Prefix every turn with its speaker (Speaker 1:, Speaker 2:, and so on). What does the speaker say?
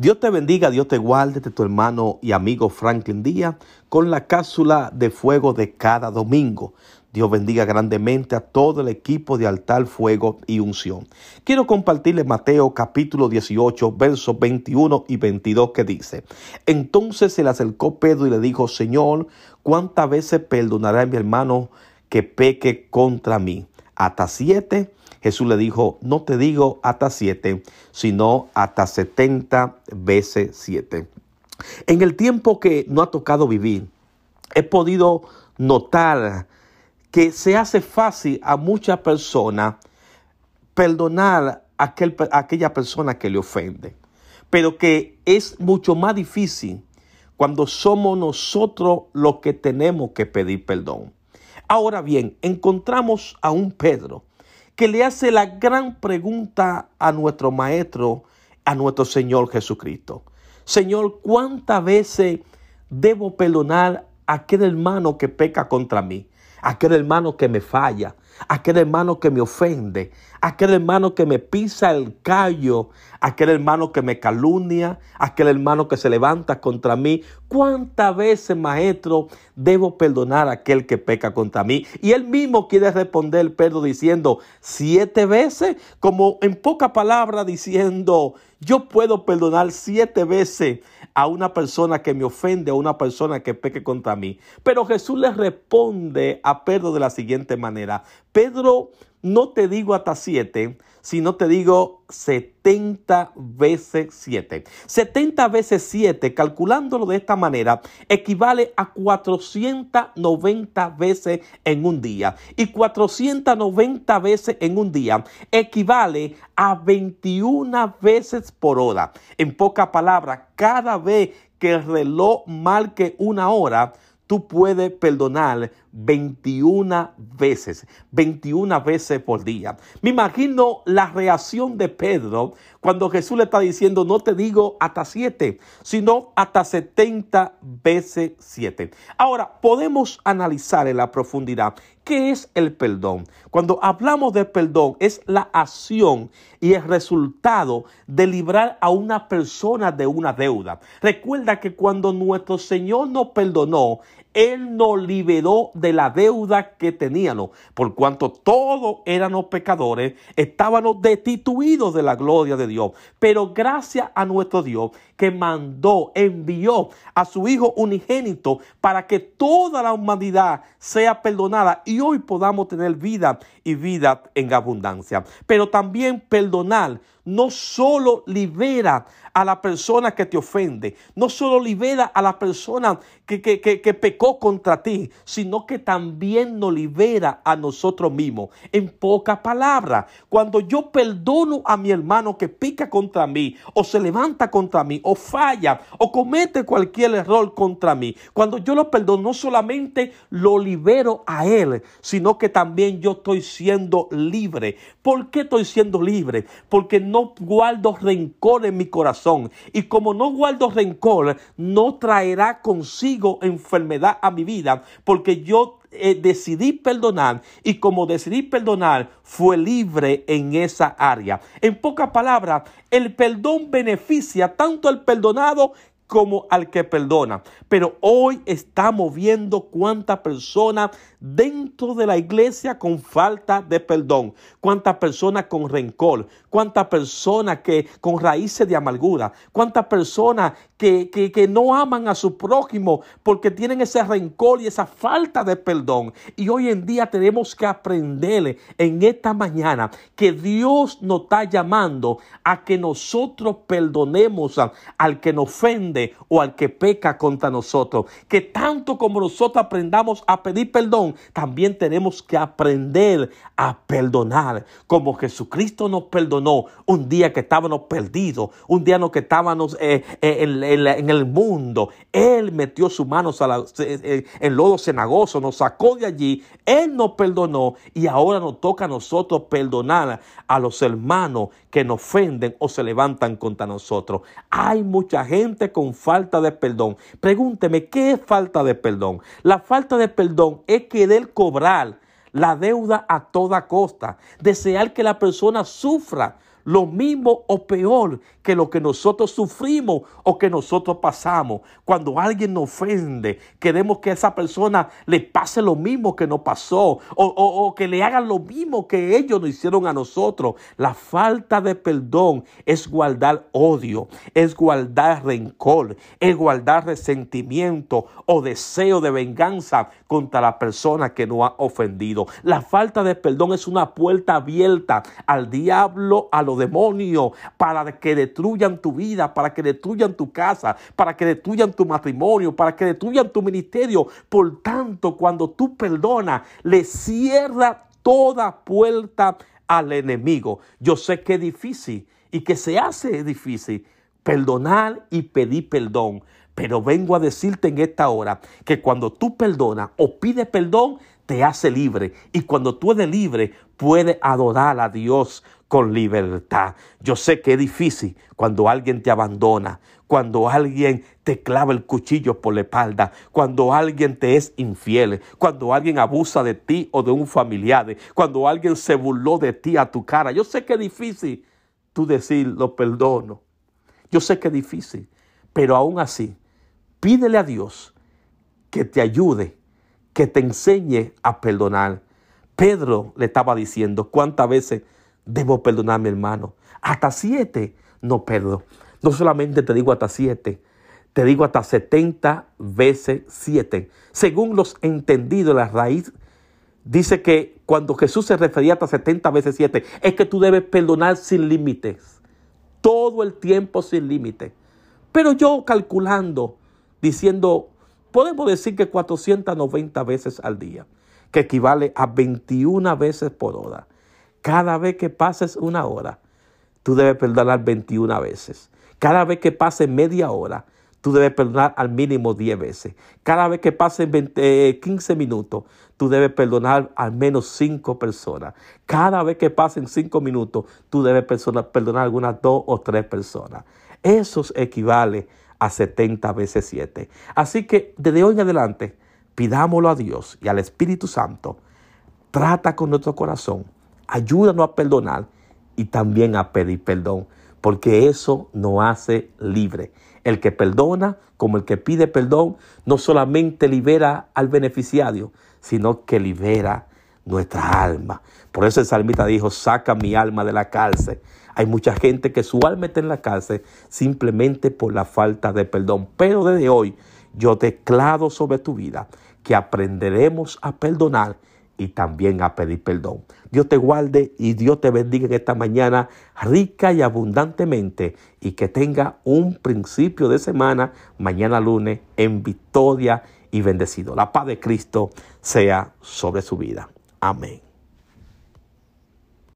Speaker 1: Dios te bendiga, Dios te guarde de tu hermano y amigo Franklin Díaz con la cápsula de fuego de cada domingo. Dios bendiga grandemente a todo el equipo de altar, fuego y unción. Quiero compartirle Mateo capítulo 18, versos 21 y 22 que dice, entonces se le acercó Pedro y le dijo, Señor, ¿cuántas veces perdonará a mi hermano que peque contra mí? ¿Hasta siete? Jesús le dijo, no te digo hasta siete, sino hasta setenta veces siete. En el tiempo que no ha tocado vivir, he podido notar que se hace fácil a muchas personas perdonar a, aquel, a aquella persona que le ofende, pero que es mucho más difícil cuando somos nosotros los que tenemos que pedir perdón. Ahora bien, encontramos a un Pedro que le hace la gran pregunta a nuestro Maestro, a nuestro Señor Jesucristo. Señor, ¿cuántas veces debo perdonar a aquel hermano que peca contra mí? aquel hermano que me falla, aquel hermano que me ofende, aquel hermano que me pisa el callo, aquel hermano que me calumnia, aquel hermano que se levanta contra mí. ¿Cuántas veces, maestro, debo perdonar a aquel que peca contra mí? Y él mismo quiere responder Pedro diciendo, siete veces, como en poca palabra diciendo, yo puedo perdonar siete veces a una persona que me ofende, a una persona que peque contra mí. Pero Jesús le responde a Pedro de la siguiente manera. Pedro, no te digo hasta siete, sino te digo 70 veces 7. 70 veces 7, calculándolo de esta manera, equivale a 490 veces en un día. Y 490 veces en un día equivale a 21 veces por hora. En pocas palabras, cada vez que el reloj marque una hora, tú puedes perdonar 21 veces, 21 veces por día. Me imagino la reacción de Pedro cuando Jesús le está diciendo, no te digo hasta 7, sino hasta 70 veces 7. Ahora, podemos analizar en la profundidad qué es el perdón. Cuando hablamos de perdón, es la acción y el resultado de librar a una persona de una deuda. Recuerda que cuando nuestro Señor nos perdonó, él nos liberó de la deuda que teníamos, por cuanto todos éramos pecadores, estábamos destituidos de la gloria de Dios. Pero gracias a nuestro Dios que mandó, envió a su Hijo unigénito para que toda la humanidad sea perdonada y hoy podamos tener vida y vida en abundancia. Pero también perdonar no solo libera a la persona que te ofende, no solo libera a la persona que, que, pecó contra ti, sino que también nos libera a nosotros mismos. En pocas palabras, cuando yo perdono a mi hermano que pica contra mí, o se levanta contra mí, o falla, o comete cualquier error contra mí, cuando yo lo perdono, no solamente lo libero a él, sino que también yo estoy siendo libre. ¿Por qué estoy siendo libre? Porque no guardo rencor en mi corazón. Y como no guardo rencor, no traerá consigo enfermedad a mi vida, porque yo eh, decidí perdonar y como decidí perdonar, fue libre en esa área. En pocas palabras, el perdón beneficia tanto al perdonado como al que perdona. Pero hoy estamos viendo cuántas personas dentro de la iglesia con falta de perdón, cuántas personas con rencor, cuántas personas que con raíces de amargura, cuántas personas que, que, que no aman a su prójimo porque tienen ese rencor y esa falta de perdón. Y hoy en día tenemos que aprender en esta mañana que Dios nos está llamando a que nosotros perdonemos al que nos ofende o al que peca contra nosotros. Que tanto como nosotros aprendamos a pedir perdón, también tenemos que aprender a perdonar. Como Jesucristo nos perdonó un día que estábamos perdidos, un día que estábamos eh, eh, en, el mundo. Él metió sus manos a la, eh, en lodo cenagoso, nos sacó de allí. Él nos perdonó y ahora nos toca a nosotros perdonar a los hermanos que nos ofenden o se levantan contra nosotros. Hay mucha gente con falta de perdón. Pregúnteme, ¿qué es falta de perdón? La falta de perdón es querer cobrar la deuda a toda costa, desear que la persona sufra lo mismo o peor que lo que nosotros sufrimos o que nosotros pasamos. Cuando alguien nos ofende, queremos que a esa persona le pase lo mismo que nos pasó o, o que le hagan lo mismo que ellos nos hicieron a nosotros. La falta de perdón es guardar odio, es guardar rencor, es guardar resentimiento o deseo de venganza contra la persona que nos ha ofendido. La falta de perdón es una puerta abierta al diablo, a los demonios, para que destruyan tu vida, para que destruyan tu casa, para que destruyan tu matrimonio, para que destruyan tu ministerio. Por tanto, cuando tú perdonas, le cierra toda puerta al enemigo. Yo sé que es difícil y que se hace difícil perdonar y pedir perdón. Pero vengo a decirte en esta hora que cuando tú perdonas o pides perdón, te hace libre. Y cuando tú eres libre, puedes adorar a Dios con libertad. Yo sé que es difícil cuando alguien te abandona, cuando alguien te clava el cuchillo por la espalda, cuando alguien te es infiel, cuando alguien abusa de ti o de un familiar, cuando alguien se burló de ti a tu cara. Yo sé que es difícil tú decir lo perdono. Yo sé que es difícil, pero aún así, pídele a Dios que te ayude, que te enseñe a perdonar. Pedro le estaba diciendo, ¿cuántas veces debo perdonar mi hermano? Hasta siete no perdo. No solamente te digo hasta siete, te digo hasta 70 veces siete. Según los entendidos, la raíz dice que cuando Jesús se refería hasta 70 veces siete, es que tú debes perdonar sin límites. Todo el tiempo sin límites. Pero yo calculando, diciendo, podemos decir que 490 veces al día, que equivale a 21 veces por hora. Cada vez que pases una hora, tú debes perdonar 21 veces. Cada vez que pase media hora, tú debes perdonar al mínimo 10 veces. Cada vez que pase 15 minutos, tú debes perdonar al menos 5 personas. Cada vez que pasen 5 minutos, tú debes perdonar algunas 2 o 3 personas. Eso equivale a 70 veces 7. Así que desde hoy en adelante, pidámoslo a Dios y al Espíritu Santo. Trata con nuestro corazón. Ayúdanos a perdonar y también a pedir perdón porque eso nos hace libre. El que perdona, como el que pide perdón, no solamente libera al beneficiario, sino que libera nuestra alma. Por eso el salmista dijo, saca mi alma de la cárcel. Hay mucha gente que su alma está en la cárcel simplemente por la falta de perdón. Pero desde hoy yo declaro sobre tu vida que aprenderemos a perdonar y también a pedir perdón. Dios te guarde y Dios te bendiga en esta mañana rica y abundantemente y que tenga un principio de semana mañana lunes en victoria y bendecido. La paz de Cristo sea sobre su vida. Amém.